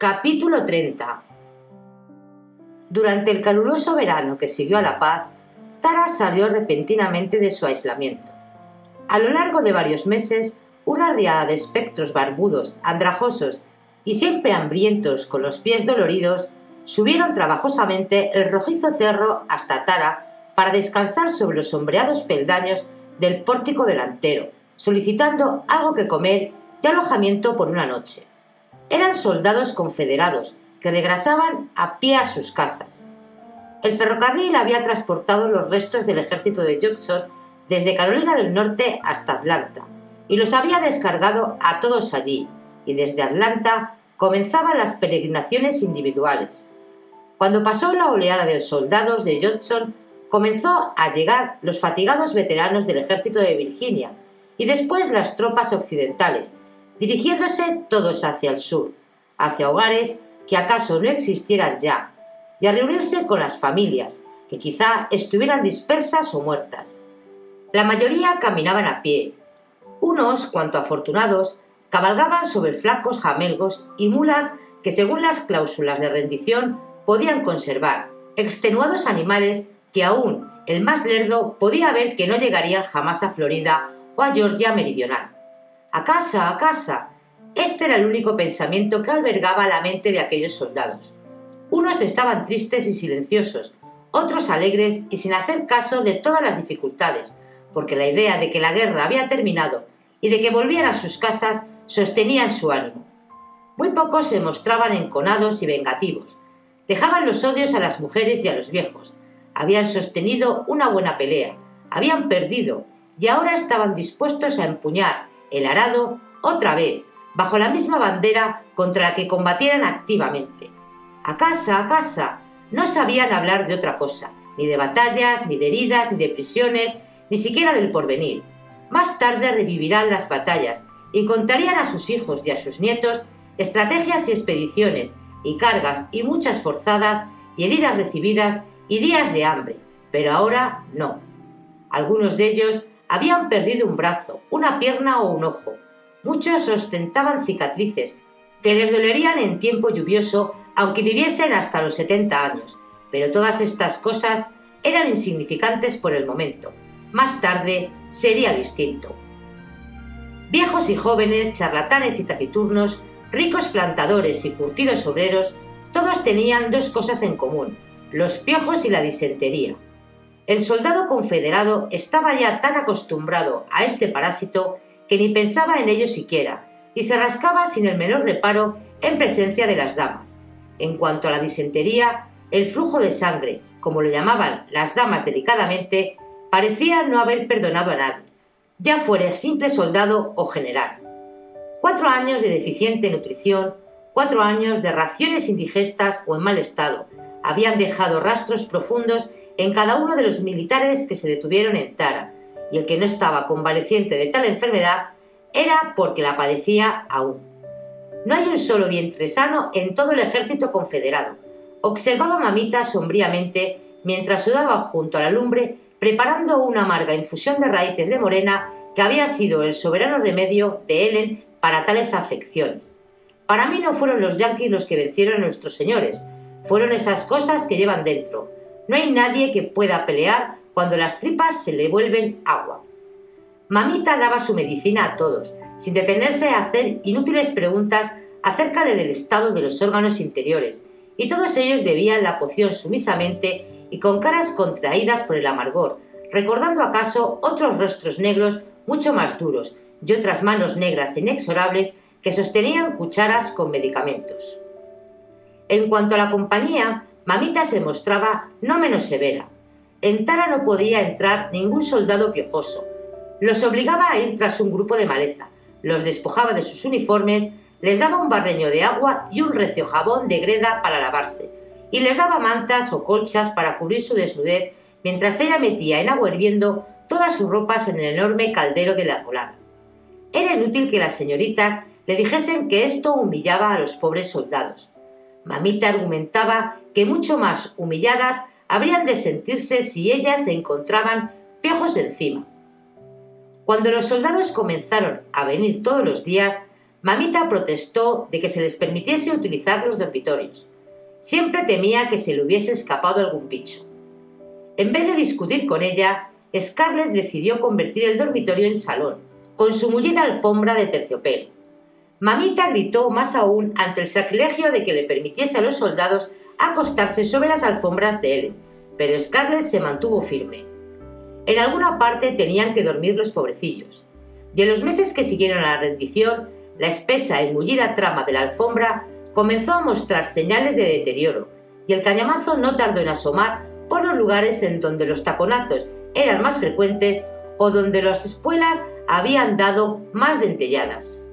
Capítulo 30 Durante el caluroso verano que siguió a la paz, Tara salió repentinamente de su aislamiento. A lo largo de varios meses, una riada de espectros barbudos, andrajosos y siempre hambrientos con los pies doloridos subieron trabajosamente el rojizo cerro hasta Tara para descansar sobre los sombreados peldaños del pórtico delantero, solicitando algo que comer y alojamiento por una noche. Eran soldados confederados que regresaban a pie a sus casas. El ferrocarril había transportado los restos del ejército de Jackson desde Carolina del Norte hasta Atlanta y los había descargado a todos allí, y desde Atlanta comenzaban las peregrinaciones individuales. Cuando pasó la oleada de soldados de Johnson, comenzó a llegar los fatigados veteranos del ejército de Virginia y después las tropas occidentales, dirigiéndose todos hacia el sur, hacia hogares que acaso no existieran ya, y a reunirse con las familias, que quizá estuvieran dispersas o muertas. La mayoría caminaban a pie. Unos, cuanto afortunados, cabalgaban sobre flacos jamelgos y mulas que según las cláusulas de rendición podían conservar, extenuados animales que aún el más lerdo podía ver que no llegarían jamás a Florida o a Georgia meridional. A casa, a casa. Este era el único pensamiento que albergaba la mente de aquellos soldados. Unos estaban tristes y silenciosos, otros alegres y sin hacer caso de todas las dificultades, porque la idea de que la guerra había terminado y de que volvían a sus casas sostenían su ánimo. Muy pocos se mostraban enconados y vengativos. Dejaban los odios a las mujeres y a los viejos. Habían sostenido una buena pelea, habían perdido y ahora estaban dispuestos a empuñar el arado otra vez, bajo la misma bandera contra la que combatieran activamente. A casa, a casa, no sabían hablar de otra cosa, ni de batallas, ni de heridas, ni de prisiones, ni siquiera del porvenir. Más tarde revivirán las batallas y contarían a sus hijos y a sus nietos estrategias y expediciones, y cargas y muchas forzadas, y heridas recibidas, y días de hambre. Pero ahora no. Algunos de ellos habían perdido un brazo, una pierna o un ojo. Muchos ostentaban cicatrices, que les dolerían en tiempo lluvioso aunque viviesen hasta los 70 años. Pero todas estas cosas eran insignificantes por el momento. Más tarde sería distinto. Viejos y jóvenes, charlatanes y taciturnos, ricos plantadores y curtidos obreros, todos tenían dos cosas en común, los piojos y la disentería. El soldado confederado estaba ya tan acostumbrado a este parásito que ni pensaba en ello siquiera, y se rascaba sin el menor reparo en presencia de las damas. En cuanto a la disentería, el flujo de sangre, como lo llamaban las damas delicadamente, parecía no haber perdonado a nadie, ya fuera simple soldado o general. Cuatro años de deficiente nutrición, cuatro años de raciones indigestas o en mal estado, habían dejado rastros profundos en cada uno de los militares que se detuvieron en Tara, y el que no estaba convaleciente de tal enfermedad era porque la padecía aún. No hay un solo vientre sano en todo el ejército confederado. Observaba Mamita sombríamente mientras sudaba junto a la lumbre preparando una amarga infusión de raíces de morena que había sido el soberano remedio de Helen para tales afecciones. Para mí no fueron los yanquis los que vencieron a nuestros señores, fueron esas cosas que llevan dentro. No hay nadie que pueda pelear cuando las tripas se le vuelven agua. Mamita daba su medicina a todos, sin detenerse a hacer inútiles preguntas acerca del estado de los órganos interiores, y todos ellos bebían la poción sumisamente y con caras contraídas por el amargor, recordando acaso otros rostros negros mucho más duros y otras manos negras inexorables que sostenían cucharas con medicamentos. En cuanto a la compañía, Mamita se mostraba no menos severa. En Tara no podía entrar ningún soldado piojoso. Los obligaba a ir tras un grupo de maleza, los despojaba de sus uniformes, les daba un barreño de agua y un recio jabón de greda para lavarse, y les daba mantas o colchas para cubrir su desnudez mientras ella metía en agua hirviendo todas sus ropas en el enorme caldero de la colada. Era inútil que las señoritas le dijesen que esto humillaba a los pobres soldados. Mamita argumentaba que mucho más humilladas habrían de sentirse si ellas se encontraban piojos encima. Cuando los soldados comenzaron a venir todos los días, Mamita protestó de que se les permitiese utilizar los dormitorios. Siempre temía que se le hubiese escapado algún bicho. En vez de discutir con ella, Scarlett decidió convertir el dormitorio en salón, con su mullida alfombra de terciopelo. Mamita gritó más aún ante el sacrilegio de que le permitiese a los soldados acostarse sobre las alfombras de él, pero Scarlett se mantuvo firme. En alguna parte tenían que dormir los pobrecillos, y en los meses que siguieron a la rendición, la espesa y mullida trama de la alfombra comenzó a mostrar señales de deterioro, y el cañamazo no tardó en asomar por los lugares en donde los taconazos eran más frecuentes o donde las espuelas habían dado más dentelladas.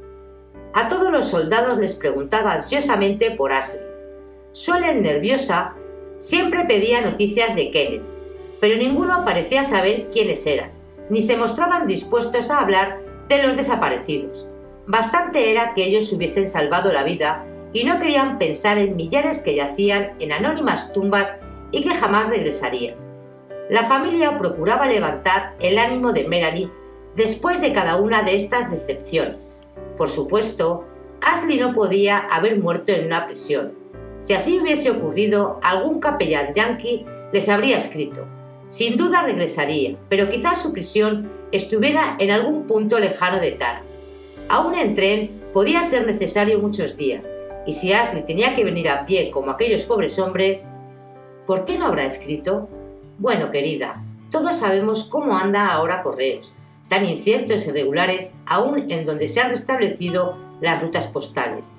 A todos los soldados les preguntaba ansiosamente por Ashley. Suelen nerviosa, siempre pedía noticias de Kenneth, pero ninguno parecía saber quiénes eran, ni se mostraban dispuestos a hablar de los desaparecidos. Bastante era que ellos hubiesen salvado la vida y no querían pensar en millares que yacían en anónimas tumbas y que jamás regresarían. La familia procuraba levantar el ánimo de Melanie después de cada una de estas decepciones. Por supuesto, Ashley no podía haber muerto en una prisión. Si así hubiese ocurrido, algún capellán yankee les habría escrito. Sin duda regresaría, pero quizás su prisión estuviera en algún punto lejano de Tara. Aún en tren podía ser necesario muchos días, y si Ashley tenía que venir a pie como aquellos pobres hombres, ¿por qué no habrá escrito? Bueno, querida, todos sabemos cómo anda ahora Correos, tan inciertos y irregulares aún en donde se han restablecido las rutas postales.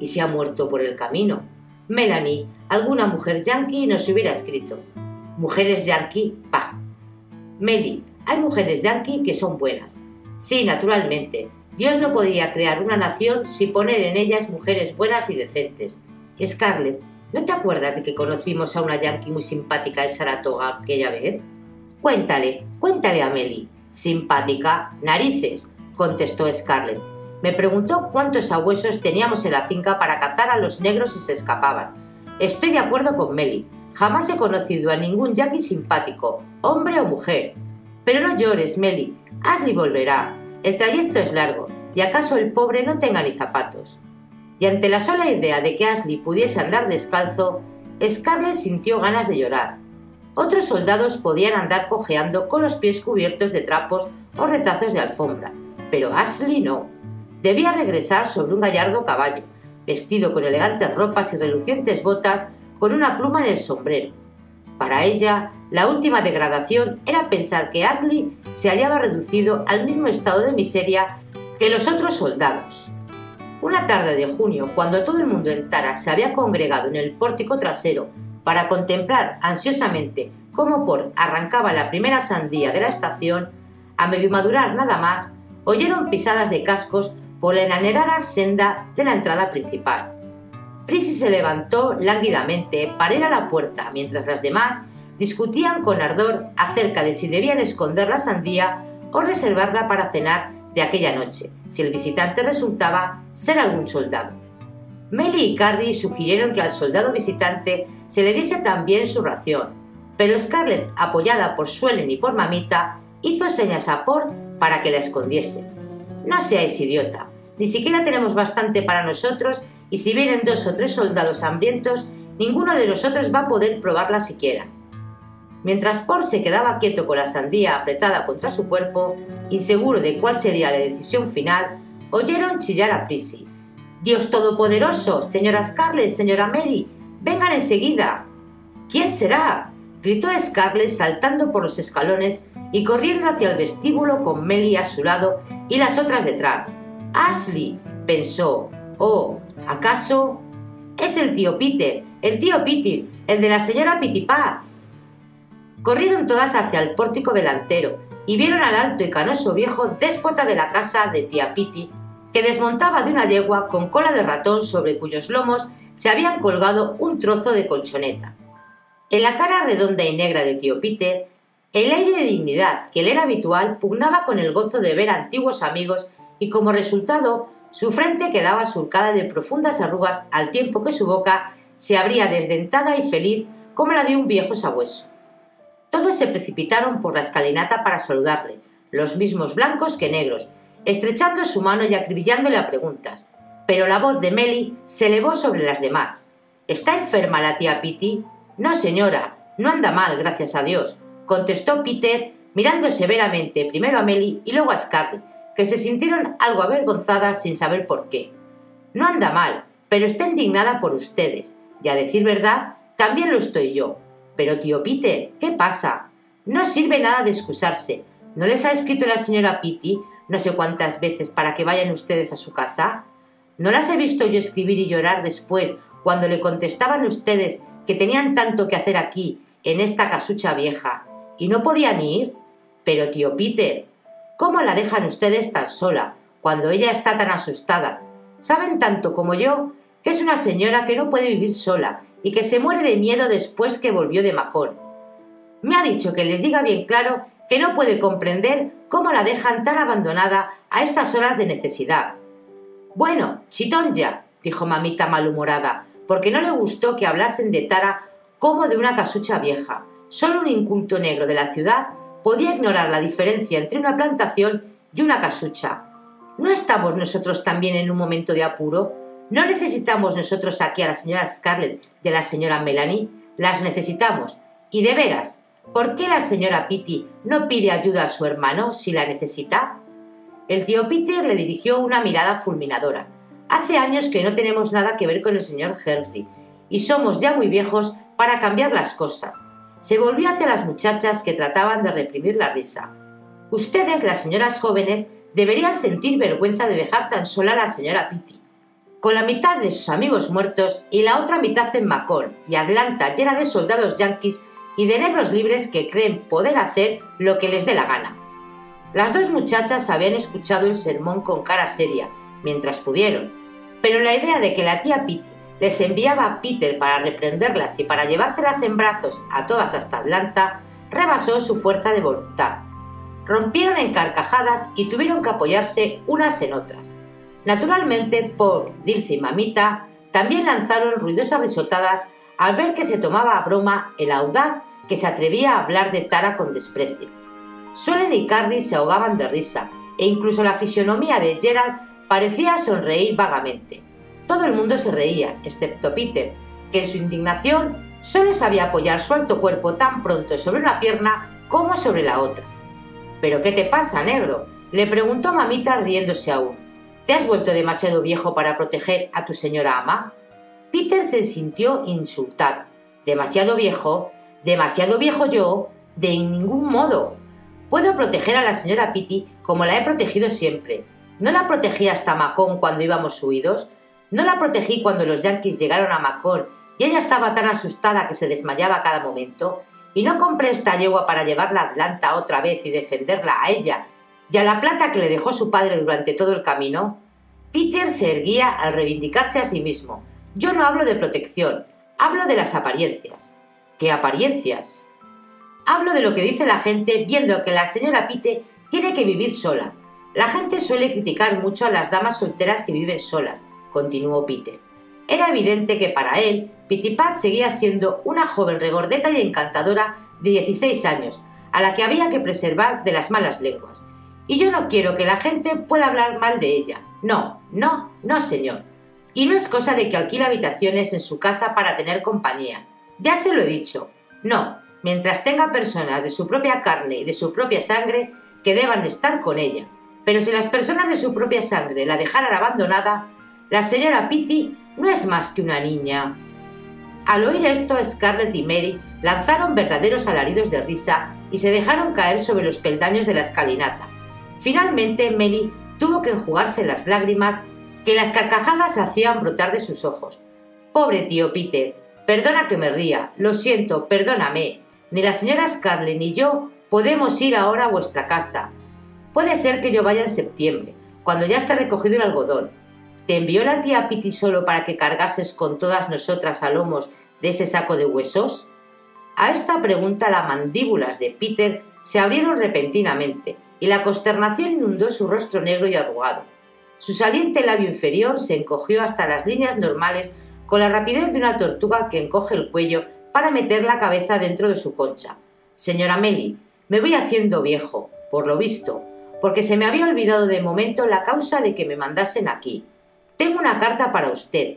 Y se ha muerto por el camino. Melanie, alguna mujer yankee nos hubiera escrito. Mujeres yankee, pa. Meli, hay mujeres yankee que son buenas. Sí, naturalmente. Dios no podía crear una nación sin poner en ellas mujeres buenas y decentes. Scarlett, ¿No te acuerdas de que conocimos a una yankee muy simpática en Saratoga aquella vez? Cuéntale, cuéntale a Meli. Simpática, narices, contestó Scarlett. Me preguntó cuántos abuesos teníamos en la finca para cazar a los negros y se escapaban. Estoy de acuerdo con Meli. Jamás he conocido a ningún yankee simpático, hombre o mujer. Pero no llores, Meli. Ashley volverá. El trayecto es largo, y acaso el pobre no tenga ni zapatos y ante la sola idea de que Ashley pudiese andar descalzo, Scarlett sintió ganas de llorar. Otros soldados podían andar cojeando con los pies cubiertos de trapos o retazos de alfombra, pero Ashley no. Debía regresar sobre un gallardo caballo, vestido con elegantes ropas y relucientes botas, con una pluma en el sombrero. Para ella, la última degradación era pensar que Ashley se hallaba reducido al mismo estado de miseria que los otros soldados. Una tarde de junio, cuando todo el mundo en Tara se había congregado en el pórtico trasero para contemplar ansiosamente cómo por arrancaba la primera sandía de la estación, a medio madurar nada más, oyeron pisadas de cascos por la enanerada senda de la entrada principal. Prissy se levantó lánguidamente para ir a la puerta, mientras las demás discutían con ardor acerca de si debían esconder la sandía o reservarla para cenar de aquella noche, si el visitante resultaba ser algún soldado. Melly y Carrie sugirieron que al soldado visitante se le diese también su ración, pero Scarlett, apoyada por Suelen y por Mamita, hizo señas a Por para que la escondiese. No seáis idiota, ni siquiera tenemos bastante para nosotros y si vienen dos o tres soldados hambrientos, ninguno de nosotros va a poder probarla siquiera. Mientras Paul se quedaba quieto con la sandía apretada contra su cuerpo, inseguro de cuál sería la decisión final, oyeron chillar a Prissy. Dios Todopoderoso, señora Scarlett, señora Mary, vengan enseguida. ¿Quién será? gritó Scarlett saltando por los escalones y corriendo hacia el vestíbulo con Melly a su lado y las otras detrás. Ashley, pensó. Oh, ¿acaso? Es el tío Peter, el tío Peter, el de la señora Pitipat. Corrieron todas hacia el pórtico delantero y vieron al alto y canoso viejo déspota de la casa de tía Piti, que desmontaba de una yegua con cola de ratón sobre cuyos lomos se habían colgado un trozo de colchoneta. En la cara redonda y negra de tío Peter, el aire de dignidad que le era habitual pugnaba con el gozo de ver antiguos amigos y como resultado su frente quedaba surcada de profundas arrugas al tiempo que su boca se abría desdentada y feliz como la de un viejo sabueso. Todos se precipitaron por la escalinata para saludarle, los mismos blancos que negros, estrechando su mano y acribillándole a preguntas. Pero la voz de Melly se elevó sobre las demás. ¿Está enferma la tía Pitty? No, señora, no anda mal, gracias a Dios, contestó Peter, mirando severamente primero a Melly y luego a Scarlett, que se sintieron algo avergonzadas sin saber por qué. No anda mal, pero está indignada por ustedes, y a decir verdad, también lo estoy yo. Pero tío Peter, ¿qué pasa? No sirve nada de excusarse. ¿No les ha escrito la señora Pitty no sé cuántas veces para que vayan ustedes a su casa? ¿No las he visto yo escribir y llorar después cuando le contestaban ustedes que tenían tanto que hacer aquí, en esta casucha vieja, y no podían ir? Pero tío Peter, ¿cómo la dejan ustedes tan sola, cuando ella está tan asustada? Saben tanto como yo que es una señora que no puede vivir sola y que se muere de miedo después que volvió de Macón. Me ha dicho que les diga bien claro que no puede comprender cómo la dejan tan abandonada a estas horas de necesidad. Bueno, chitón ya, dijo mamita malhumorada, porque no le gustó que hablasen de Tara como de una casucha vieja. Solo un inculto negro de la ciudad podía ignorar la diferencia entre una plantación y una casucha. ¿No estamos nosotros también en un momento de apuro? ¿No necesitamos nosotros aquí a la señora Scarlett y a la señora Melanie? Las necesitamos. Y de veras, ¿por qué la señora Pitty no pide ayuda a su hermano si la necesita? El tío Peter le dirigió una mirada fulminadora. Hace años que no tenemos nada que ver con el señor Henry, y somos ya muy viejos para cambiar las cosas. Se volvió hacia las muchachas que trataban de reprimir la risa. Ustedes, las señoras jóvenes, deberían sentir vergüenza de dejar tan sola a la señora Pitty. Con la mitad de sus amigos muertos y la otra mitad en Macon y Atlanta llena de soldados yanquis y de negros libres que creen poder hacer lo que les dé la gana. Las dos muchachas habían escuchado el sermón con cara seria, mientras pudieron, pero la idea de que la tía Pitty les enviaba a Peter para reprenderlas y para llevárselas en brazos a todas hasta Atlanta rebasó su fuerza de voluntad. Rompieron en carcajadas y tuvieron que apoyarse unas en otras. Naturalmente, Paul, Dilce y Mamita también lanzaron ruidosas risotadas al ver que se tomaba a broma el audaz que se atrevía a hablar de Tara con desprecio. Solen y Carrie se ahogaban de risa, e incluso la fisionomía de Gerald parecía sonreír vagamente. Todo el mundo se reía, excepto Peter, que en su indignación solo sabía apoyar su alto cuerpo tan pronto sobre una pierna como sobre la otra. ¿Pero qué te pasa, negro? le preguntó mamita riéndose aún. ¿Te has vuelto demasiado viejo para proteger a tu señora ama? Peter se sintió insultado. ¿Demasiado viejo? ¿Demasiado viejo yo? De ningún modo. Puedo proteger a la señora Pitty como la he protegido siempre. ¿No la protegí hasta Macón cuando íbamos huidos? ¿No la protegí cuando los yanquis llegaron a Macón y ella estaba tan asustada que se desmayaba a cada momento? ¿Y no compré esta yegua para llevarla a Atlanta otra vez y defenderla a ella y a la plata que le dejó su padre durante todo el camino? Peter se erguía al reivindicarse a sí mismo. Yo no hablo de protección, hablo de las apariencias. ¿Qué apariencias? Hablo de lo que dice la gente viendo que la señora Pite tiene que vivir sola. La gente suele criticar mucho a las damas solteras que viven solas, continuó Peter. Era evidente que para él, Pitipat seguía siendo una joven regordeta y encantadora de 16 años, a la que había que preservar de las malas lenguas. Y yo no quiero que la gente pueda hablar mal de ella. No, no, no, señor. Y no es cosa de que alquile habitaciones en su casa para tener compañía. Ya se lo he dicho. No, mientras tenga personas de su propia carne y de su propia sangre que deban estar con ella. Pero si las personas de su propia sangre la dejaran abandonada, la señora Pitty no es más que una niña. Al oír esto, Scarlett y Mary lanzaron verdaderos alaridos de risa y se dejaron caer sobre los peldaños de la escalinata. Finalmente, Mary tuvo que enjugarse las lágrimas que las carcajadas hacían brotar de sus ojos. Pobre tío Peter, perdona que me ría, lo siento, perdóname. Ni la señora Scarlett ni yo podemos ir ahora a vuestra casa. Puede ser que yo vaya en septiembre, cuando ya esté recogido el algodón. ¿Te envió la tía Piti solo para que cargases con todas nosotras a lomos de ese saco de huesos? A esta pregunta las mandíbulas de Peter se abrieron repentinamente y la consternación inundó su rostro negro y arrugado. Su saliente labio inferior se encogió hasta las líneas normales con la rapidez de una tortuga que encoge el cuello para meter la cabeza dentro de su concha. Señora Meli, me voy haciendo viejo, por lo visto, porque se me había olvidado de momento la causa de que me mandasen aquí. Tengo una carta para usted.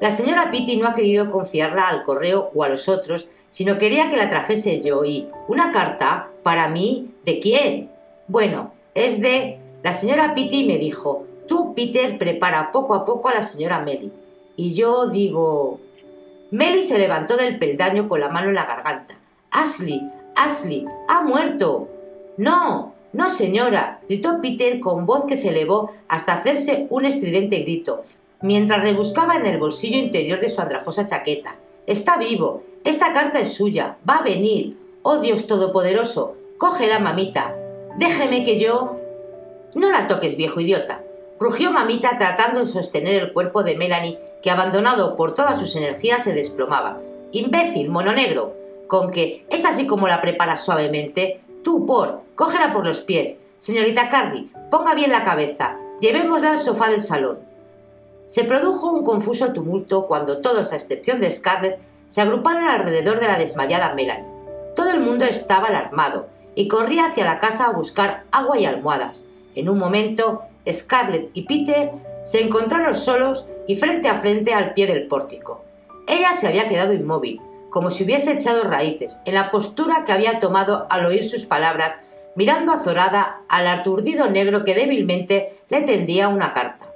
La señora Pitti no ha querido confiarla al correo o a los otros, sino quería que la trajese yo y ¿una carta? ¿Para mí? ¿De quién? Bueno, es de... La señora Pitti me dijo, Peter, prepara poco a poco a la señora Melly. Y yo digo... Melly se levantó del peldaño con la mano en la garganta. Ashley, Ashley, ha muerto. No, no, señora, gritó Peter con voz que se elevó hasta hacerse un estridente grito, mientras rebuscaba en el bolsillo interior de su andrajosa chaqueta. Está vivo. Esta carta es suya. Va a venir. Oh Dios Todopoderoso. Cógela, mamita. Déjeme que yo. No la toques, viejo idiota. Rugió mamita tratando de sostener el cuerpo de Melanie, que abandonado por todas sus energías se desplomaba. Imbécil, mono negro. Con que es así como la preparas suavemente. Tú, por, cógela por los pies. Señorita Cardi, ponga bien la cabeza. Llevémosla al sofá del salón. Se produjo un confuso tumulto cuando todos, a excepción de Scarlett, se agruparon alrededor de la desmayada Melanie. Todo el mundo estaba alarmado y corría hacia la casa a buscar agua y almohadas. En un momento, Scarlett y Peter se encontraron solos y frente a frente al pie del pórtico. Ella se había quedado inmóvil, como si hubiese echado raíces, en la postura que había tomado al oír sus palabras, mirando azorada al aturdido negro que débilmente le tendía una carta.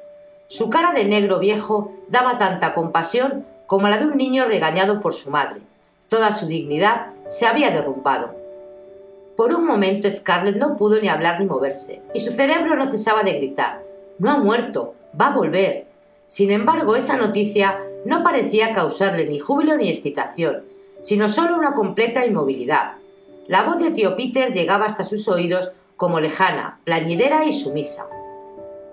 Su cara de negro viejo daba tanta compasión como la de un niño regañado por su madre. Toda su dignidad se había derrumbado. Por un momento Scarlett no pudo ni hablar ni moverse, y su cerebro no cesaba de gritar No ha muerto, va a volver. Sin embargo, esa noticia no parecía causarle ni júbilo ni excitación, sino solo una completa inmovilidad. La voz de tío Peter llegaba hasta sus oídos como lejana, plañidera y sumisa.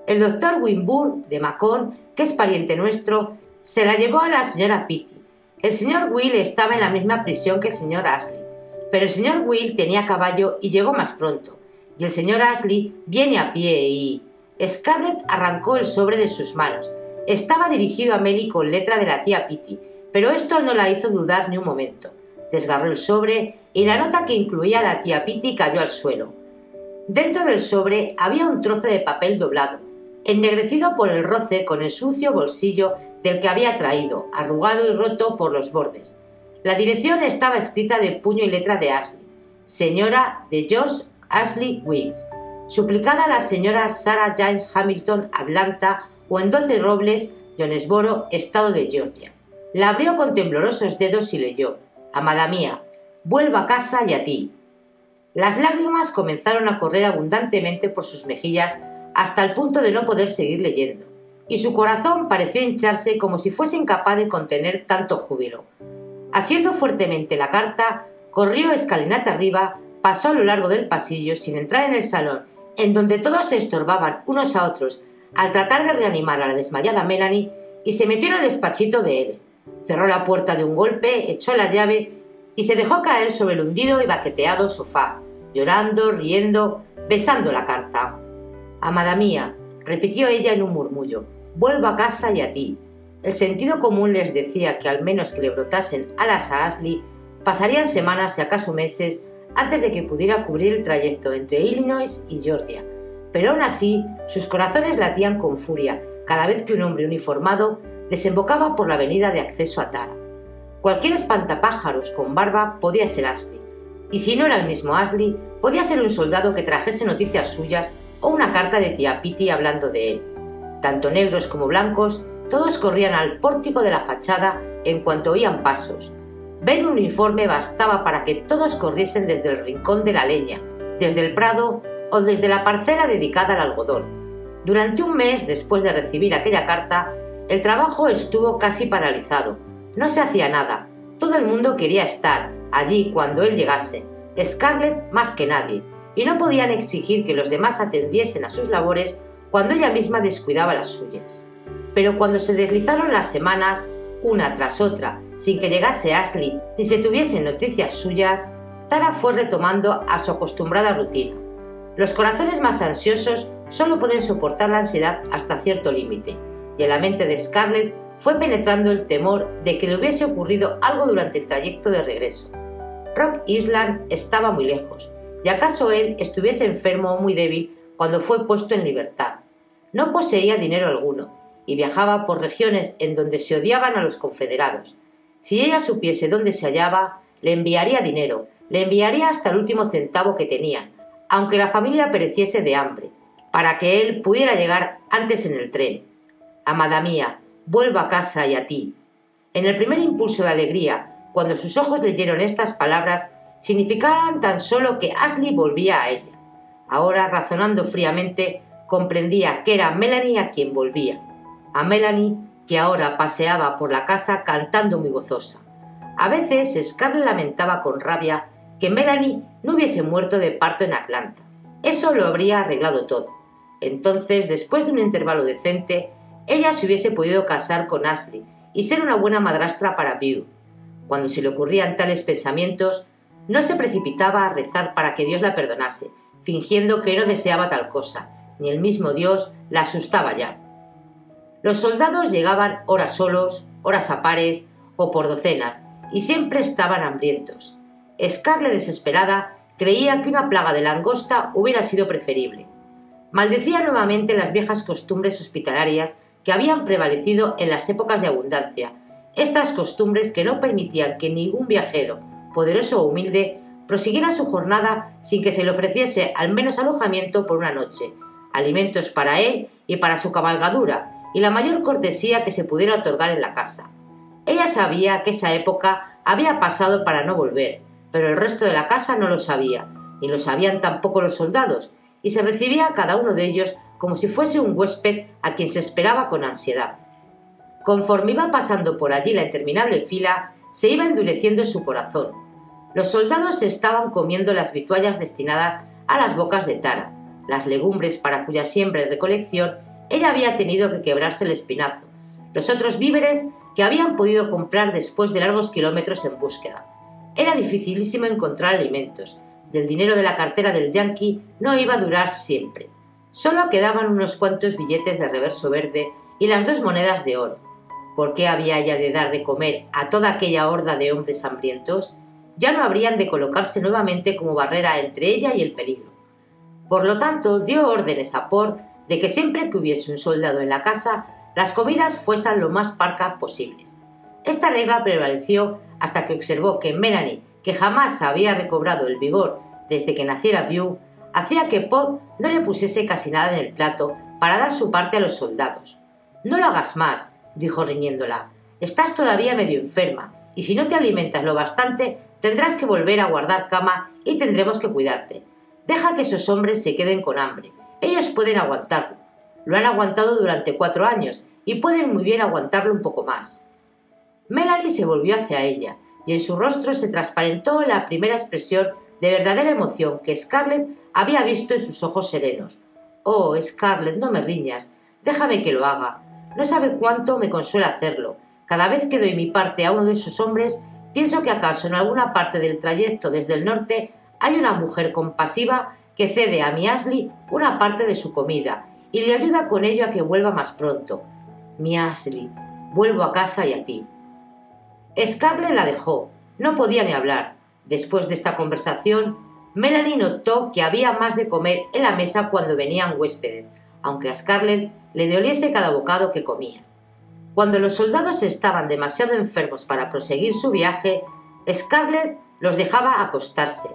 El doctor Winburn, de Macon, que es pariente nuestro, se la llevó a la señora Pitty. El señor Will estaba en la misma prisión que el señor Ashley, pero el señor Will tenía caballo y llegó más pronto, y el señor Ashley viene a pie y... Scarlett arrancó el sobre de sus manos. Estaba dirigido a Melly con letra de la tía Pitty, pero esto no la hizo dudar ni un momento. Desgarró el sobre y la nota que incluía la tía Pitty cayó al suelo. Dentro del sobre había un trozo de papel doblado, ennegrecido por el roce con el sucio bolsillo del que había traído, arrugado y roto por los bordes. La dirección estaba escrita de puño y letra de Ashley, señora de George Ashley Wiggs, suplicada a la señora Sarah James Hamilton, Atlanta, o en Doce Robles, Jonesboro, estado de Georgia. La abrió con temblorosos dedos y leyó: Amada mía, vuelvo a casa y a ti. Las lágrimas comenzaron a correr abundantemente por sus mejillas hasta el punto de no poder seguir leyendo, y su corazón pareció hincharse como si fuese incapaz de contener tanto júbilo. Asiendo fuertemente la carta, corrió escalinata arriba, pasó a lo largo del pasillo sin entrar en el salón, en donde todos se estorbaban unos a otros al tratar de reanimar a la desmayada Melanie, y se metió en el despachito de él. Cerró la puerta de un golpe, echó la llave y se dejó caer sobre el hundido y baqueteado sofá, llorando, riendo, besando la carta. Amada mía, repitió ella en un murmullo, vuelvo a casa y a ti. El sentido común les decía que al menos que le brotasen alas a Ashley, pasarían semanas y acaso meses antes de que pudiera cubrir el trayecto entre Illinois y Georgia. Pero aún así, sus corazones latían con furia, cada vez que un hombre uniformado desembocaba por la avenida de acceso a Tara. Cualquier espantapájaros con barba podía ser Ashley, y si no era el mismo Ashley, podía ser un soldado que trajese noticias suyas o una carta de tía Pitty hablando de él. Tanto negros como blancos, todos corrían al pórtico de la fachada en cuanto oían pasos. Ver un uniforme bastaba para que todos corriesen desde el rincón de la leña, desde el prado o desde la parcela dedicada al algodón. Durante un mes después de recibir aquella carta, el trabajo estuvo casi paralizado. No se hacía nada. Todo el mundo quería estar allí cuando él llegase. Scarlett más que nadie. Y no podían exigir que los demás atendiesen a sus labores cuando ella misma descuidaba las suyas. Pero cuando se deslizaron las semanas, una tras otra, sin que llegase Ashley ni se tuviesen noticias suyas, Tara fue retomando a su acostumbrada rutina. Los corazones más ansiosos solo pueden soportar la ansiedad hasta cierto límite, y en la mente de Scarlett fue penetrando el temor de que le hubiese ocurrido algo durante el trayecto de regreso. Rock Island estaba muy lejos, y acaso él estuviese enfermo o muy débil cuando fue puesto en libertad. No poseía dinero alguno, y viajaba por regiones en donde se odiaban a los confederados. Si ella supiese dónde se hallaba, le enviaría dinero, le enviaría hasta el último centavo que tenían, aunque la familia pereciese de hambre, para que él pudiera llegar antes en el tren. Amada mía, vuelvo a casa y a ti. En el primer impulso de alegría, cuando sus ojos leyeron estas palabras, significaban tan solo que Ashley volvía a ella. Ahora, razonando fríamente, comprendía que era Melanie a quien volvía. A Melanie que ahora paseaba por la casa cantando muy gozosa. A veces Scarlett lamentaba con rabia que Melanie no hubiese muerto de parto en Atlanta. Eso lo habría arreglado todo. Entonces, después de un intervalo decente, ella se hubiese podido casar con Ashley y ser una buena madrastra para Beau. Cuando se le ocurrían tales pensamientos, no se precipitaba a rezar para que Dios la perdonase, fingiendo que no deseaba tal cosa, ni el mismo Dios la asustaba ya. Los soldados llegaban horas solos, horas a pares o por docenas, y siempre estaban hambrientos. Scarlett, desesperada, creía que una plaga de langosta hubiera sido preferible. Maldecía nuevamente las viejas costumbres hospitalarias que habían prevalecido en las épocas de abundancia, estas costumbres que no permitían que ningún viajero, poderoso o humilde, prosiguiera su jornada sin que se le ofreciese al menos alojamiento por una noche, alimentos para él y para su cabalgadura, y la mayor cortesía que se pudiera otorgar en la casa. Ella sabía que esa época había pasado para no volver, pero el resto de la casa no lo sabía, ni lo sabían tampoco los soldados, y se recibía a cada uno de ellos como si fuese un huésped a quien se esperaba con ansiedad. Conforme iba pasando por allí la interminable fila, se iba endureciendo su corazón. Los soldados estaban comiendo las vituallas destinadas a las bocas de Tara, las legumbres para cuya siembra y recolección ella había tenido que quebrarse el espinazo, los otros víveres que habían podido comprar después de largos kilómetros en búsqueda. Era dificilísimo encontrar alimentos, el dinero de la cartera del yankee no iba a durar siempre. Solo quedaban unos cuantos billetes de reverso verde y las dos monedas de oro. ¿Por qué había ella de dar de comer a toda aquella horda de hombres hambrientos? Ya no habrían de colocarse nuevamente como barrera entre ella y el peligro. Por lo tanto, dio órdenes a Por de que siempre que hubiese un soldado en la casa, las comidas fuesen lo más parcas posibles. Esta regla prevaleció hasta que observó que Melanie, que jamás había recobrado el vigor desde que naciera Beau, hacía que Paul no le pusiese casi nada en el plato para dar su parte a los soldados. No lo hagas más, dijo riñéndola. Estás todavía medio enferma, y si no te alimentas lo bastante, tendrás que volver a guardar cama y tendremos que cuidarte. Deja que esos hombres se queden con hambre. Ellos pueden aguantarlo. Lo han aguantado durante cuatro años y pueden muy bien aguantarlo un poco más. Melanie se volvió hacia ella, y en su rostro se transparentó la primera expresión de verdadera emoción que Scarlett había visto en sus ojos serenos. Oh, Scarlett, no me riñas. Déjame que lo haga. No sabe cuánto me consuela hacerlo. Cada vez que doy mi parte a uno de esos hombres, pienso que acaso en alguna parte del trayecto desde el norte hay una mujer compasiva que cede a mi Ashley una parte de su comida y le ayuda con ello a que vuelva más pronto. Mi Ashley, vuelvo a casa y a ti. Scarlett la dejó. No podía ni hablar. Después de esta conversación, Melanie notó que había más de comer en la mesa cuando venían huéspedes, aunque a Scarlett le doliese cada bocado que comía. Cuando los soldados estaban demasiado enfermos para proseguir su viaje, Scarlett los dejaba acostarse,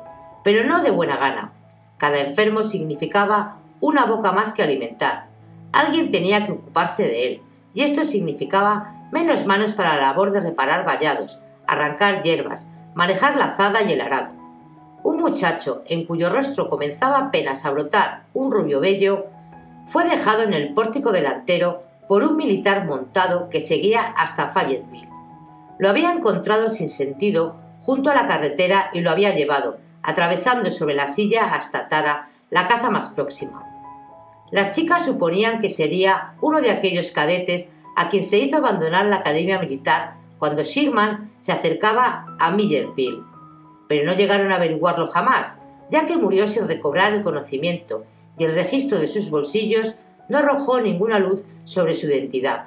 pero no de buena gana. Cada enfermo significaba una boca más que alimentar. Alguien tenía que ocuparse de él, y esto significaba menos manos para la labor de reparar vallados, arrancar hierbas, manejar la azada y el arado. Un muchacho, en cuyo rostro comenzaba apenas a brotar un rubio bello, fue dejado en el pórtico delantero por un militar montado que seguía hasta Fayetteville. Lo había encontrado sin sentido junto a la carretera y lo había llevado, atravesando sobre la silla hasta Tara, la casa más próxima. Las chicas suponían que sería uno de aquellos cadetes a quien se hizo abandonar la academia militar cuando Sherman se acercaba a Millerville, pero no llegaron a averiguarlo jamás, ya que murió sin recobrar el conocimiento y el registro de sus bolsillos no arrojó ninguna luz sobre su identidad.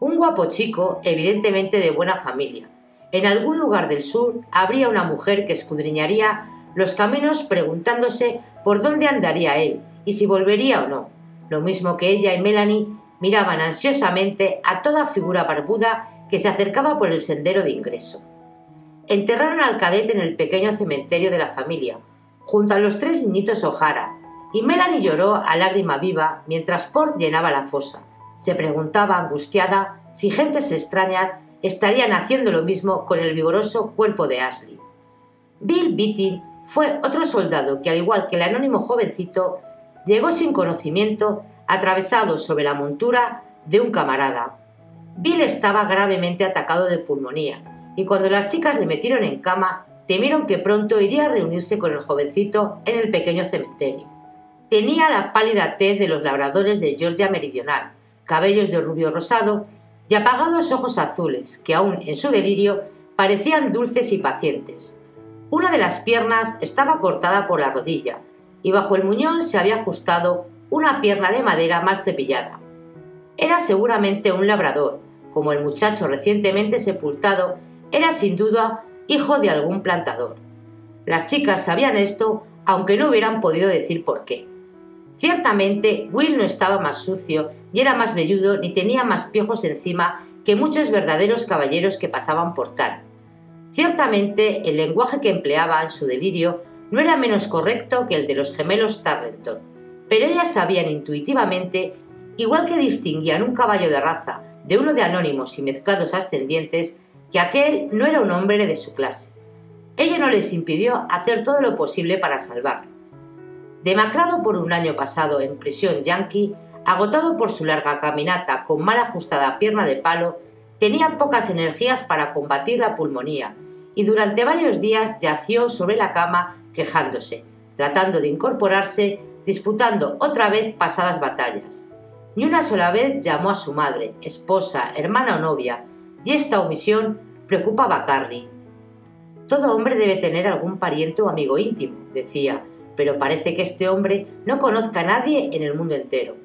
Un guapo chico, evidentemente de buena familia. En algún lugar del sur habría una mujer que escudriñaría los caminos preguntándose por dónde andaría él y si volvería o no. Lo mismo que ella y Melanie miraban ansiosamente a toda figura barbuda que se acercaba por el sendero de ingreso. Enterraron al cadete en el pequeño cementerio de la familia, junto a los tres niñitos O'Hara, y Melanie lloró a lágrima viva mientras Port llenaba la fosa. Se preguntaba angustiada si gentes extrañas estarían haciendo lo mismo con el vigoroso cuerpo de Ashley. Bill Beatty fue otro soldado que, al igual que el anónimo jovencito, llegó sin conocimiento, atravesado sobre la montura de un camarada. Bill estaba gravemente atacado de pulmonía, y cuando las chicas le metieron en cama, temieron que pronto iría a reunirse con el jovencito en el pequeño cementerio. Tenía la pálida tez de los labradores de Georgia Meridional, cabellos de rubio rosado y apagados ojos azules, que aún en su delirio parecían dulces y pacientes. Una de las piernas estaba cortada por la rodilla, y bajo el muñón se había ajustado una pierna de madera mal cepillada. Era seguramente un labrador, como el muchacho recientemente sepultado era sin duda hijo de algún plantador. Las chicas sabían esto, aunque no hubieran podido decir por qué. Ciertamente, Will no estaba más sucio, ni era más velludo, ni tenía más piojos encima que muchos verdaderos caballeros que pasaban por tal. Ciertamente, el lenguaje que empleaba en su delirio no era menos correcto que el de los gemelos Tarleton, pero ellas sabían intuitivamente, igual que distinguían un caballo de raza de uno de anónimos y mezclados ascendientes, que aquel no era un hombre de su clase. Ello no les impidió hacer todo lo posible para salvarlo. Demacrado por un año pasado en prisión yankee, agotado por su larga caminata con mal ajustada pierna de palo, tenía pocas energías para combatir la pulmonía y durante varios días yació sobre la cama quejándose, tratando de incorporarse, disputando otra vez pasadas batallas. Ni una sola vez llamó a su madre, esposa, hermana o novia, y esta omisión preocupaba a Carrie. Todo hombre debe tener algún pariente o amigo íntimo, decía, pero parece que este hombre no conozca a nadie en el mundo entero.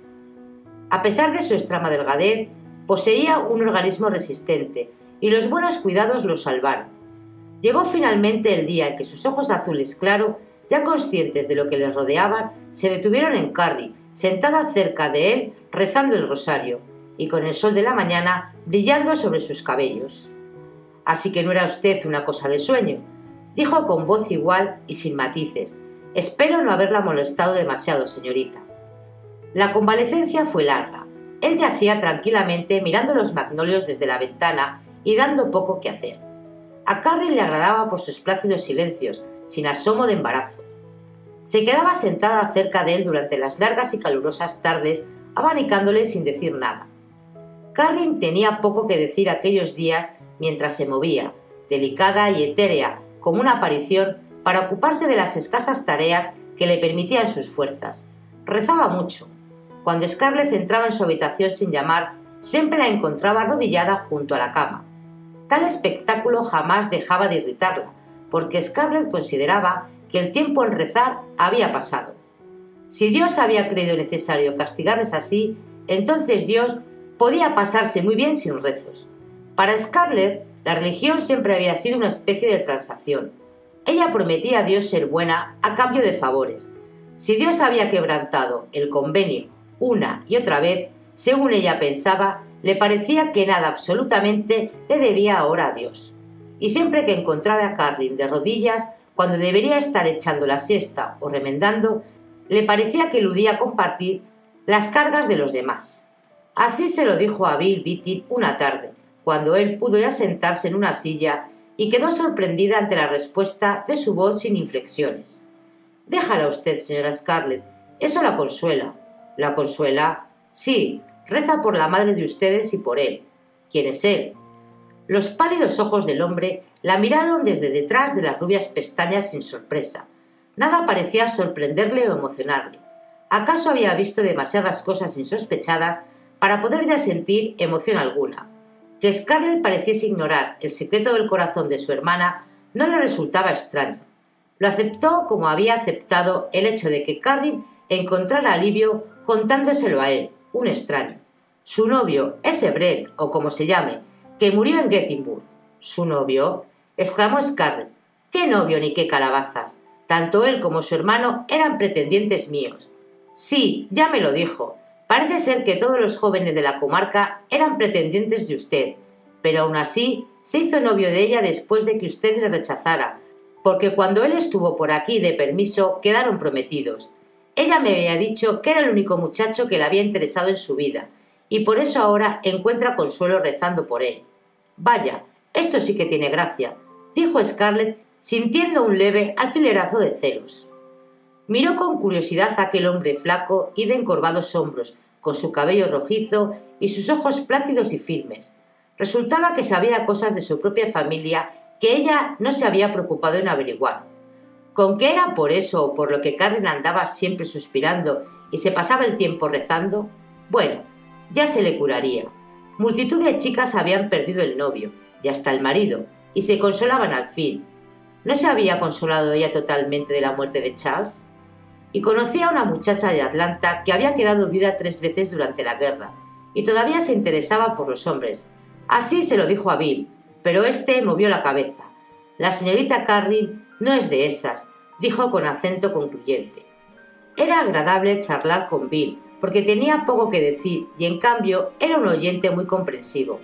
A pesar de su extrema delgadez, poseía un organismo resistente y los buenos cuidados lo salvaron. Llegó finalmente el día en que sus ojos azules claro, ya conscientes de lo que les rodeaba, se detuvieron en Carrie, sentada cerca de él, rezando el rosario, y con el sol de la mañana brillando sobre sus cabellos. Así que no era usted una cosa de sueño, dijo con voz igual y sin matices, Espero no haberla molestado demasiado, señorita. La convalecencia fue larga. Él yacía tranquilamente mirando los magnolios desde la ventana y dando poco que hacer. A Carrie le agradaba por sus plácidos silencios, sin asomo de embarazo. Se quedaba sentada cerca de él durante las largas y calurosas tardes, abanicándole sin decir nada. Carrie tenía poco que decir aquellos días mientras se movía, delicada y etérea, como una aparición para ocuparse de las escasas tareas que le permitían sus fuerzas. Rezaba mucho. Cuando Scarlett entraba en su habitación sin llamar, siempre la encontraba arrodillada junto a la cama. Tal espectáculo jamás dejaba de irritarla, porque Scarlett consideraba que el tiempo en rezar había pasado. Si Dios había creído necesario castigarles así, entonces Dios podía pasarse muy bien sin rezos. Para Scarlett, la religión siempre había sido una especie de transacción, ella prometía a Dios ser buena a cambio de favores. Si Dios había quebrantado el convenio una y otra vez, según ella pensaba, le parecía que nada absolutamente le debía ahora a Dios. Y siempre que encontraba a Carlin de rodillas, cuando debería estar echando la siesta o remendando, le parecía que eludía compartir las cargas de los demás. Así se lo dijo a Bill Bittin una tarde, cuando él pudo ya sentarse en una silla y quedó sorprendida ante la respuesta de su voz sin inflexiones. Déjala usted, señora Scarlett. Eso la consuela. ¿La consuela? Sí, reza por la madre de ustedes y por él. ¿Quién es él? Los pálidos ojos del hombre la miraron desde detrás de las rubias pestañas sin sorpresa. Nada parecía sorprenderle o emocionarle. ¿Acaso había visto demasiadas cosas insospechadas para poder ya sentir emoción alguna? Que Scarlett pareciese ignorar el secreto del corazón de su hermana no le resultaba extraño. Lo aceptó como había aceptado el hecho de que Carlin encontrara alivio contándoselo a él, un extraño. Su novio, ese Brett, o como se llame, que murió en Gettysburg. ¿Su novio? exclamó Scarlett. ¿Qué novio ni qué calabazas? Tanto él como su hermano eran pretendientes míos. Sí, ya me lo dijo. Parece ser que todos los jóvenes de la comarca eran pretendientes de usted, pero aún así se hizo novio de ella después de que usted le rechazara, porque cuando él estuvo por aquí de permiso quedaron prometidos. Ella me había dicho que era el único muchacho que le había interesado en su vida, y por eso ahora encuentra consuelo rezando por él. Vaya, esto sí que tiene gracia, dijo Scarlett, sintiendo un leve alfilerazo de celos. Miró con curiosidad a aquel hombre flaco y de encorvados hombros, con su cabello rojizo y sus ojos plácidos y firmes. Resultaba que sabía cosas de su propia familia que ella no se había preocupado en averiguar. Con qué era por eso o por lo que Karen andaba siempre suspirando y se pasaba el tiempo rezando, bueno, ya se le curaría. Multitud de chicas habían perdido el novio y hasta el marido, y se consolaban al fin. ¿No se había consolado ella totalmente de la muerte de Charles? Y conocía a una muchacha de Atlanta que había quedado viuda tres veces durante la guerra, y todavía se interesaba por los hombres. Así se lo dijo a Bill, pero éste movió la cabeza. La señorita Carlin no es de esas, dijo con acento concluyente. Era agradable charlar con Bill, porque tenía poco que decir y en cambio era un oyente muy comprensivo.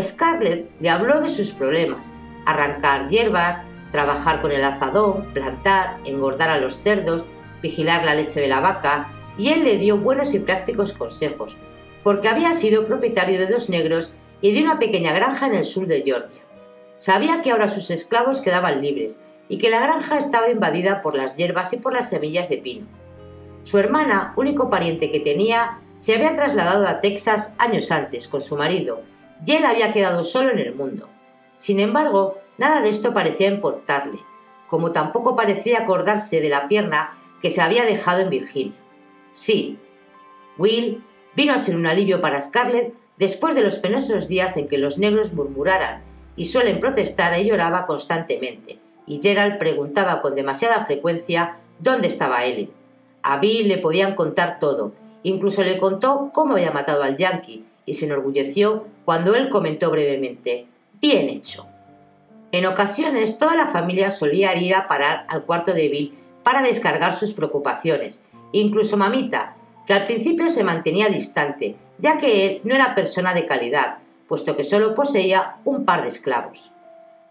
Scarlett le habló de sus problemas, arrancar hierbas, trabajar con el azadón, plantar, engordar a los cerdos, vigilar la leche de la vaca, y él le dio buenos y prácticos consejos, porque había sido propietario de dos negros y de una pequeña granja en el sur de Georgia. Sabía que ahora sus esclavos quedaban libres y que la granja estaba invadida por las hierbas y por las semillas de pino. Su hermana, único pariente que tenía, se había trasladado a Texas años antes con su marido, y él había quedado solo en el mundo. Sin embargo, nada de esto parecía importarle, como tampoco parecía acordarse de la pierna que se había dejado en Virginia. Sí, Will vino a ser un alivio para Scarlett después de los penosos días en que los negros murmuraran y suelen protestar y lloraba constantemente, y Gerald preguntaba con demasiada frecuencia dónde estaba Ellen. A Bill le podían contar todo, incluso le contó cómo había matado al yankee, y se enorgulleció cuando él comentó brevemente Bien hecho. En ocasiones toda la familia solía ir a parar al cuarto de Bill para descargar sus preocupaciones, incluso mamita, que al principio se mantenía distante, ya que él no era persona de calidad, puesto que solo poseía un par de esclavos.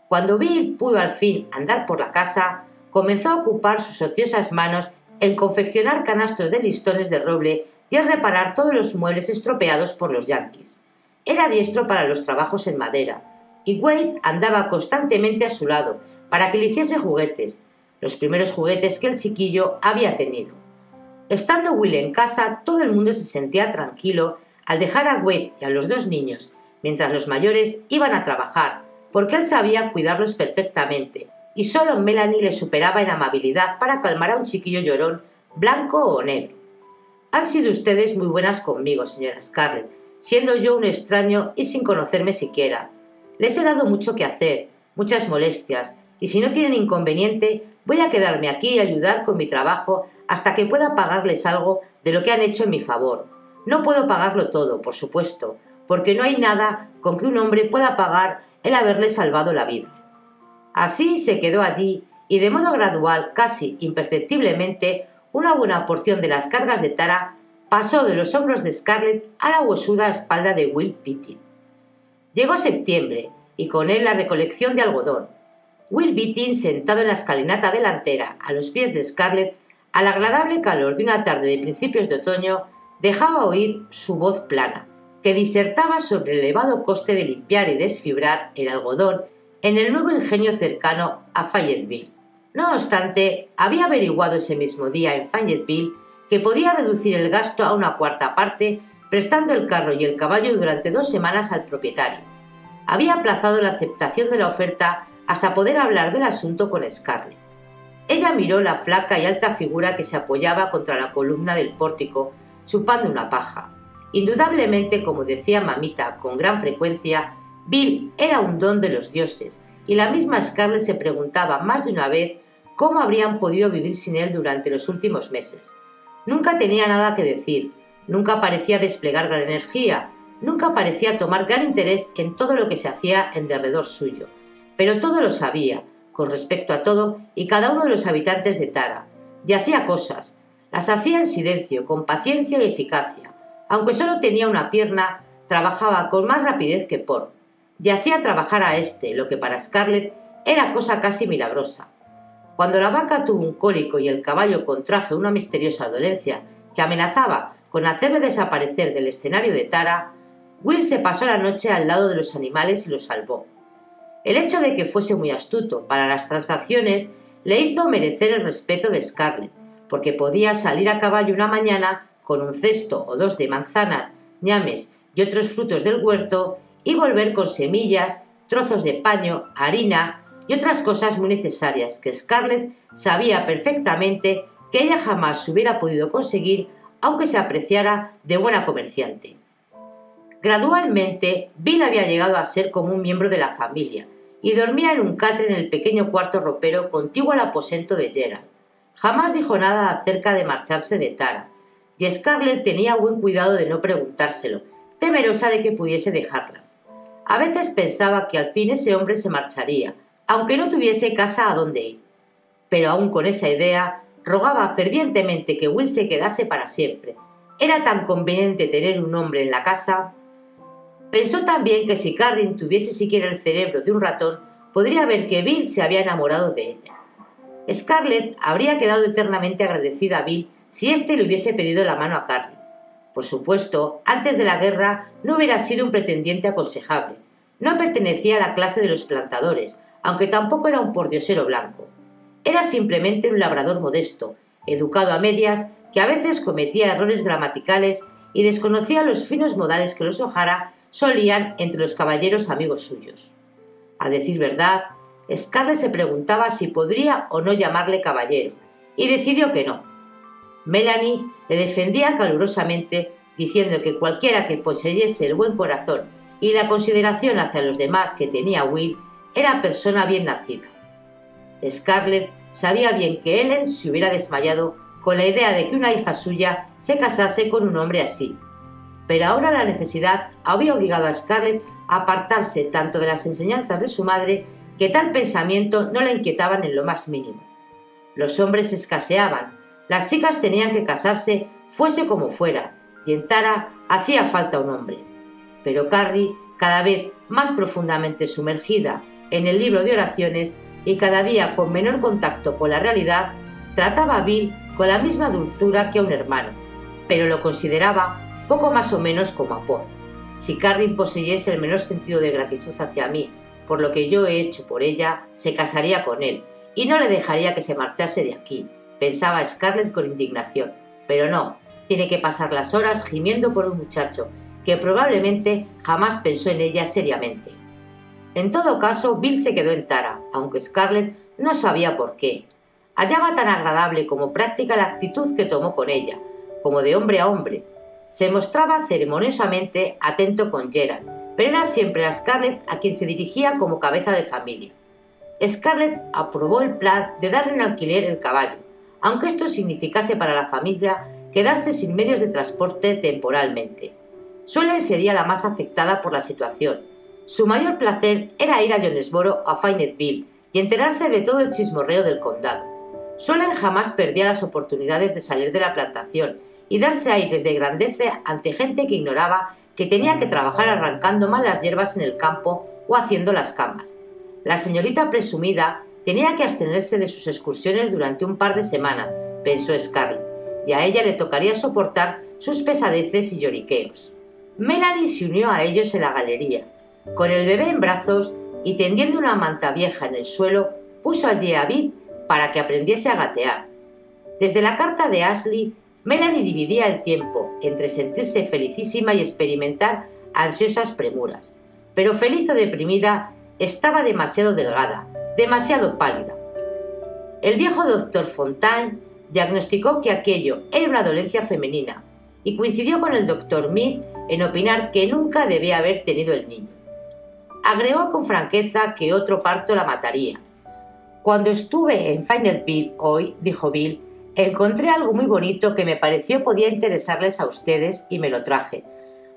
Cuando Bill pudo al fin andar por la casa, comenzó a ocupar sus ociosas manos en confeccionar canastos de listones de roble y en reparar todos los muebles estropeados por los yanquis. Era diestro para los trabajos en madera, y Wade andaba constantemente a su lado para que le hiciese juguetes, los primeros juguetes que el chiquillo había tenido. Estando Will en casa, todo el mundo se sentía tranquilo al dejar a Wade y a los dos niños, mientras los mayores iban a trabajar, porque él sabía cuidarlos perfectamente, y solo Melanie le superaba en amabilidad para calmar a un chiquillo llorón, blanco o negro. Han sido ustedes muy buenas conmigo, señora Scarlett, siendo yo un extraño y sin conocerme siquiera. Les he dado mucho que hacer, muchas molestias, y si no tienen inconveniente, voy a quedarme aquí y ayudar con mi trabajo hasta que pueda pagarles algo de lo que han hecho en mi favor. No puedo pagarlo todo, por supuesto, porque no hay nada con que un hombre pueda pagar el haberle salvado la vida. Así se quedó allí y de modo gradual, casi imperceptiblemente, una buena porción de las cargas de Tara pasó de los hombros de Scarlett a la huesuda espalda de Will Beatty. Llegó septiembre y con él la recolección de algodón. Will Beatty, sentado en la escalinata delantera, a los pies de Scarlett, al agradable calor de una tarde de principios de otoño, dejaba oír su voz plana, que disertaba sobre el elevado coste de limpiar y desfibrar el algodón en el nuevo ingenio cercano a Fayetteville. No obstante, había averiguado ese mismo día en Fayetteville que podía reducir el gasto a una cuarta parte prestando el carro y el caballo durante dos semanas al propietario. Había aplazado la aceptación de la oferta hasta poder hablar del asunto con Scarlett. Ella miró la flaca y alta figura que se apoyaba contra la columna del pórtico, chupando una paja. Indudablemente, como decía mamita con gran frecuencia, Bill era un don de los dioses, y la misma Scarlett se preguntaba más de una vez cómo habrían podido vivir sin él durante los últimos meses. Nunca tenía nada que decir, nunca parecía desplegar gran energía, nunca parecía tomar gran interés en todo lo que se hacía en derredor suyo, pero todo lo sabía, con respecto a todo y cada uno de los habitantes de Tara, y hacía cosas, las hacía en silencio, con paciencia y eficacia. Aunque solo tenía una pierna, trabajaba con más rapidez que por, y hacía trabajar a éste, lo que para Scarlett era cosa casi milagrosa. Cuando la vaca tuvo un cólico y el caballo contrajo una misteriosa dolencia que amenazaba con hacerle desaparecer del escenario de Tara, Will se pasó la noche al lado de los animales y los salvó. El hecho de que fuese muy astuto para las transacciones le hizo merecer el respeto de Scarlett, porque podía salir a caballo una mañana con un cesto o dos de manzanas, ñames y otros frutos del huerto y volver con semillas, trozos de paño, harina y otras cosas muy necesarias que Scarlett sabía perfectamente que ella jamás hubiera podido conseguir aunque se apreciara de buena comerciante. Gradualmente, Bill había llegado a ser como un miembro de la familia y dormía en un catre en el pequeño cuarto ropero contiguo al aposento de Gerald. Jamás dijo nada acerca de marcharse de Tara, y Scarlett tenía buen cuidado de no preguntárselo, temerosa de que pudiese dejarlas. A veces pensaba que al fin ese hombre se marcharía, aunque no tuviese casa a donde ir. Pero aún con esa idea, rogaba fervientemente que Will se quedase para siempre. Era tan conveniente tener un hombre en la casa. Pensó también que si Carrin tuviese siquiera el cerebro de un ratón, podría ver que Bill se había enamorado de ella. Scarlett habría quedado eternamente agradecida a Bill si éste le hubiese pedido la mano a Carrie. Por supuesto, antes de la guerra no hubiera sido un pretendiente aconsejable. No pertenecía a la clase de los plantadores, aunque tampoco era un pordiosero blanco. Era simplemente un labrador modesto, educado a medias, que a veces cometía errores gramaticales y desconocía los finos modales que los O'Hara solían entre los caballeros amigos suyos. A decir verdad, Scarlett se preguntaba si podría o no llamarle caballero, y decidió que no. Melanie le defendía calurosamente, diciendo que cualquiera que poseyese el buen corazón y la consideración hacia los demás que tenía Will era persona bien nacida. Scarlett sabía bien que Ellen se hubiera desmayado con la idea de que una hija suya se casase con un hombre así. Pero ahora la necesidad había obligado a Scarlett a apartarse tanto de las enseñanzas de su madre que tal pensamiento no la inquietaban en lo más mínimo. Los hombres escaseaban, las chicas tenían que casarse fuese como fuera, y en Tara hacía falta un hombre. Pero Carrie, cada vez más profundamente sumergida en el libro de oraciones, y cada día con menor contacto con la realidad, trataba a Bill con la misma dulzura que a un hermano, pero lo consideraba poco más o menos como a Si Carrie poseyese el menor sentido de gratitud hacia mí por lo que yo he hecho por ella, se casaría con él y no le dejaría que se marchase de aquí, pensaba Scarlett con indignación. Pero no, tiene que pasar las horas gimiendo por un muchacho que probablemente jamás pensó en ella seriamente. En todo caso, Bill se quedó en Tara, aunque Scarlett no sabía por qué. Hallaba tan agradable como práctica la actitud que tomó con ella, como de hombre a hombre. Se mostraba ceremoniosamente atento con Gerald, pero era siempre a Scarlett a quien se dirigía como cabeza de familia. Scarlett aprobó el plan de darle en alquiler el caballo, aunque esto significase para la familia quedarse sin medios de transporte temporalmente. Suelen sería la más afectada por la situación, su mayor placer era ir a Jonesboro a Fayetteville y enterarse de todo el chismorreo del condado. Solén jamás perdía las oportunidades de salir de la plantación y darse aires de grandeza ante gente que ignoraba que tenía que trabajar arrancando malas hierbas en el campo o haciendo las camas. La señorita presumida tenía que abstenerse de sus excursiones durante un par de semanas, pensó Scarlett, y a ella le tocaría soportar sus pesadeces y lloriqueos. Melanie se unió a ellos en la galería. Con el bebé en brazos y tendiendo una manta vieja en el suelo, puso allí a Vid para que aprendiese a gatear. Desde la carta de Ashley Melanie dividía el tiempo entre sentirse felicísima y experimentar ansiosas premuras, pero feliz o deprimida estaba demasiado delgada, demasiado pálida. El viejo doctor Fontaine diagnosticó que aquello era una dolencia femenina y coincidió con el doctor Mead en opinar que nunca debía haber tenido el niño. Agregó con franqueza que otro parto la mataría. Cuando estuve en Bill hoy, dijo Bill, Encontré algo muy bonito que me pareció podía interesarles a ustedes y me lo traje.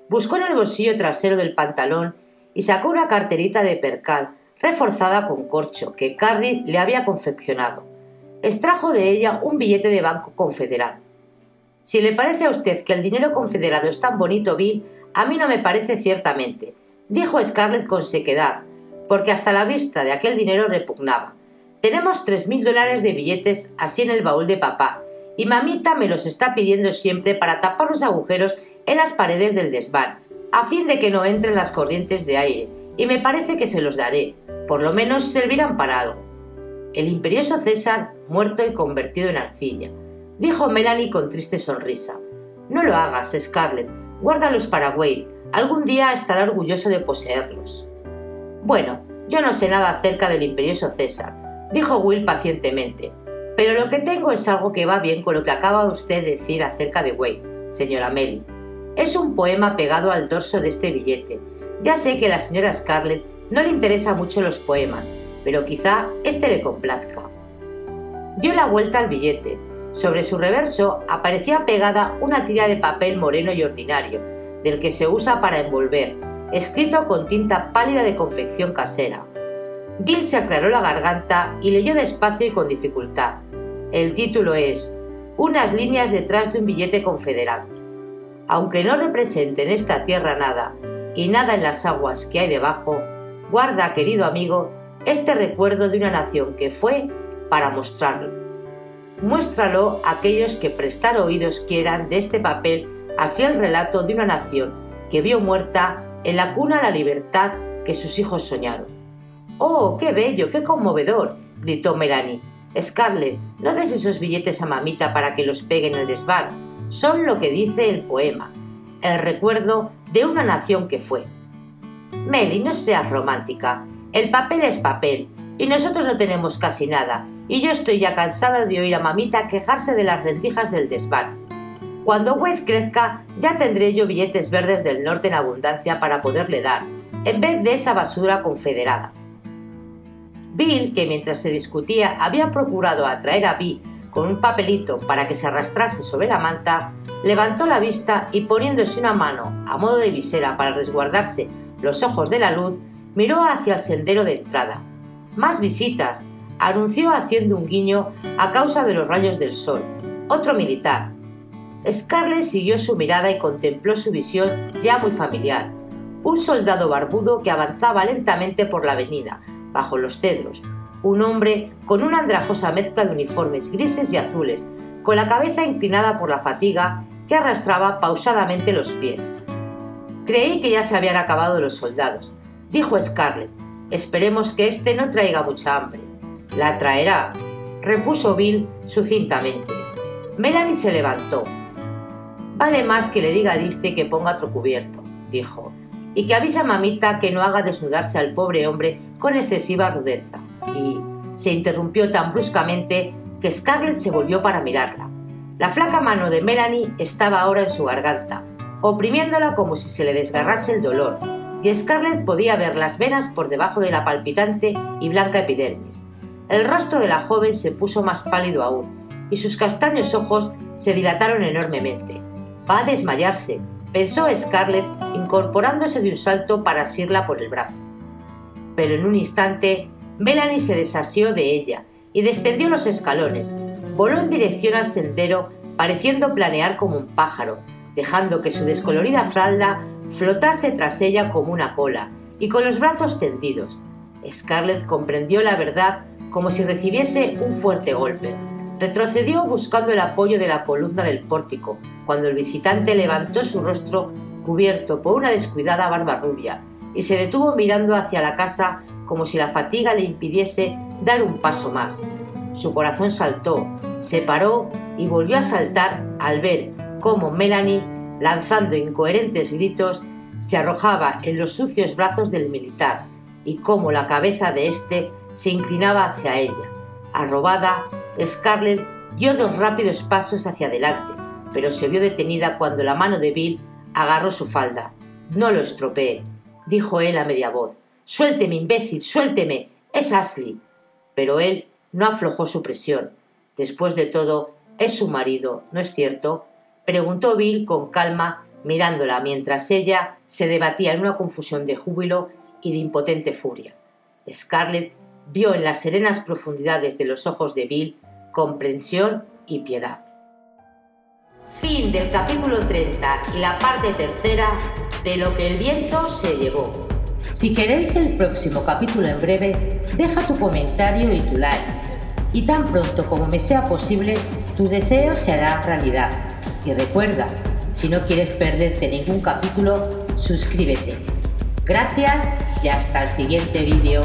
Buscó en el bolsillo trasero del pantalón y sacó una carterita de percal reforzada con corcho que Carrie le había confeccionado. Extrajo de ella un billete de banco confederado. Si le parece a usted que el dinero confederado es tan bonito, Bill, a mí no me parece ciertamente, dijo Scarlett con sequedad, porque hasta la vista de aquel dinero repugnaba. Tenemos tres mil dólares de billetes así en el baúl de papá, y mamita me los está pidiendo siempre para tapar los agujeros en las paredes del desván, a fin de que no entren las corrientes de aire, y me parece que se los daré, por lo menos servirán para algo. El imperioso César, muerto y convertido en arcilla, dijo Melanie con triste sonrisa. No lo hagas, Scarlett, guárdalos para Wade, algún día estará orgulloso de poseerlos. Bueno, yo no sé nada acerca del imperioso César, dijo Will pacientemente. Pero lo que tengo es algo que va bien con lo que acaba usted de decir acerca de Wade, señora Melly. Es un poema pegado al dorso de este billete. Ya sé que a la señora Scarlett no le interesan mucho los poemas, pero quizá este le complazca. Dio la vuelta al billete. Sobre su reverso aparecía pegada una tira de papel moreno y ordinario, del que se usa para envolver, escrito con tinta pálida de confección casera. Bill se aclaró la garganta y leyó despacio y con dificultad. El título es Unas líneas detrás de un billete confederado. Aunque no represente en esta tierra nada y nada en las aguas que hay debajo, guarda, querido amigo, este recuerdo de una nación que fue para mostrarlo. Muéstralo a aquellos que prestar oídos quieran de este papel al fiel relato de una nación que vio muerta en la cuna la libertad que sus hijos soñaron. ¡Oh, qué bello, qué conmovedor! gritó Melanie. Scarlett, no des esos billetes a mamita para que los pegue en el desván. Son lo que dice el poema, el recuerdo de una nación que fue. Meli, no seas romántica. El papel es papel, y nosotros no tenemos casi nada, y yo estoy ya cansada de oír a mamita quejarse de las rendijas del desván. Cuando Wade crezca, ya tendré yo billetes verdes del norte en abundancia para poderle dar, en vez de esa basura confederada. Bill, que mientras se discutía había procurado atraer a Vi con un papelito para que se arrastrase sobre la manta, levantó la vista y poniéndose una mano a modo de visera para resguardarse los ojos de la luz, miró hacia el sendero de entrada. Más visitas, anunció haciendo un guiño a causa de los rayos del sol. Otro militar. Scarlett siguió su mirada y contempló su visión ya muy familiar. Un soldado barbudo que avanzaba lentamente por la avenida, bajo los cedros, un hombre con una andrajosa mezcla de uniformes grises y azules, con la cabeza inclinada por la fatiga que arrastraba pausadamente los pies. Creí que ya se habían acabado los soldados, dijo Scarlett. Esperemos que éste no traiga mucha hambre. La traerá, repuso Bill sucintamente. Melanie se levantó. Vale más que le diga Dice que ponga otro cubierto, dijo y que avisa a mamita que no haga desnudarse al pobre hombre con excesiva rudeza. Y se interrumpió tan bruscamente que Scarlett se volvió para mirarla. La flaca mano de Melanie estaba ahora en su garganta, oprimiéndola como si se le desgarrase el dolor, y Scarlett podía ver las venas por debajo de la palpitante y blanca epidermis. El rostro de la joven se puso más pálido aún, y sus castaños ojos se dilataron enormemente. Va a desmayarse, pensó Scarlett incorporándose de un salto para asirla por el brazo. Pero en un instante, Melanie se desasió de ella y descendió los escalones, voló en dirección al sendero pareciendo planear como un pájaro, dejando que su descolorida falda flotase tras ella como una cola y con los brazos tendidos. Scarlett comprendió la verdad como si recibiese un fuerte golpe. Retrocedió buscando el apoyo de la columna del pórtico, cuando el visitante levantó su rostro cubierto por una descuidada barba rubia y se detuvo mirando hacia la casa como si la fatiga le impidiese dar un paso más. Su corazón saltó, se paró y volvió a saltar al ver cómo Melanie, lanzando incoherentes gritos, se arrojaba en los sucios brazos del militar y cómo la cabeza de éste se inclinaba hacia ella. Arrobada, Scarlett dio dos rápidos pasos hacia adelante, pero se vio detenida cuando la mano de Bill agarró su falda. No lo estropee, dijo él a media voz. Suélteme, imbécil, suélteme. Es Ashley. Pero él no aflojó su presión. Después de todo, es su marido, ¿no es cierto? preguntó Bill con calma, mirándola mientras ella se debatía en una confusión de júbilo y de impotente furia. Scarlett vio en las serenas profundidades de los ojos de Bill comprensión y piedad. Fin del capítulo 30 y la parte tercera de lo que el viento se llevó. Si queréis el próximo capítulo en breve, deja tu comentario y tu like. Y tan pronto como me sea posible, tus deseos se harán realidad. Y recuerda, si no quieres perderte ningún capítulo, suscríbete. Gracias y hasta el siguiente vídeo.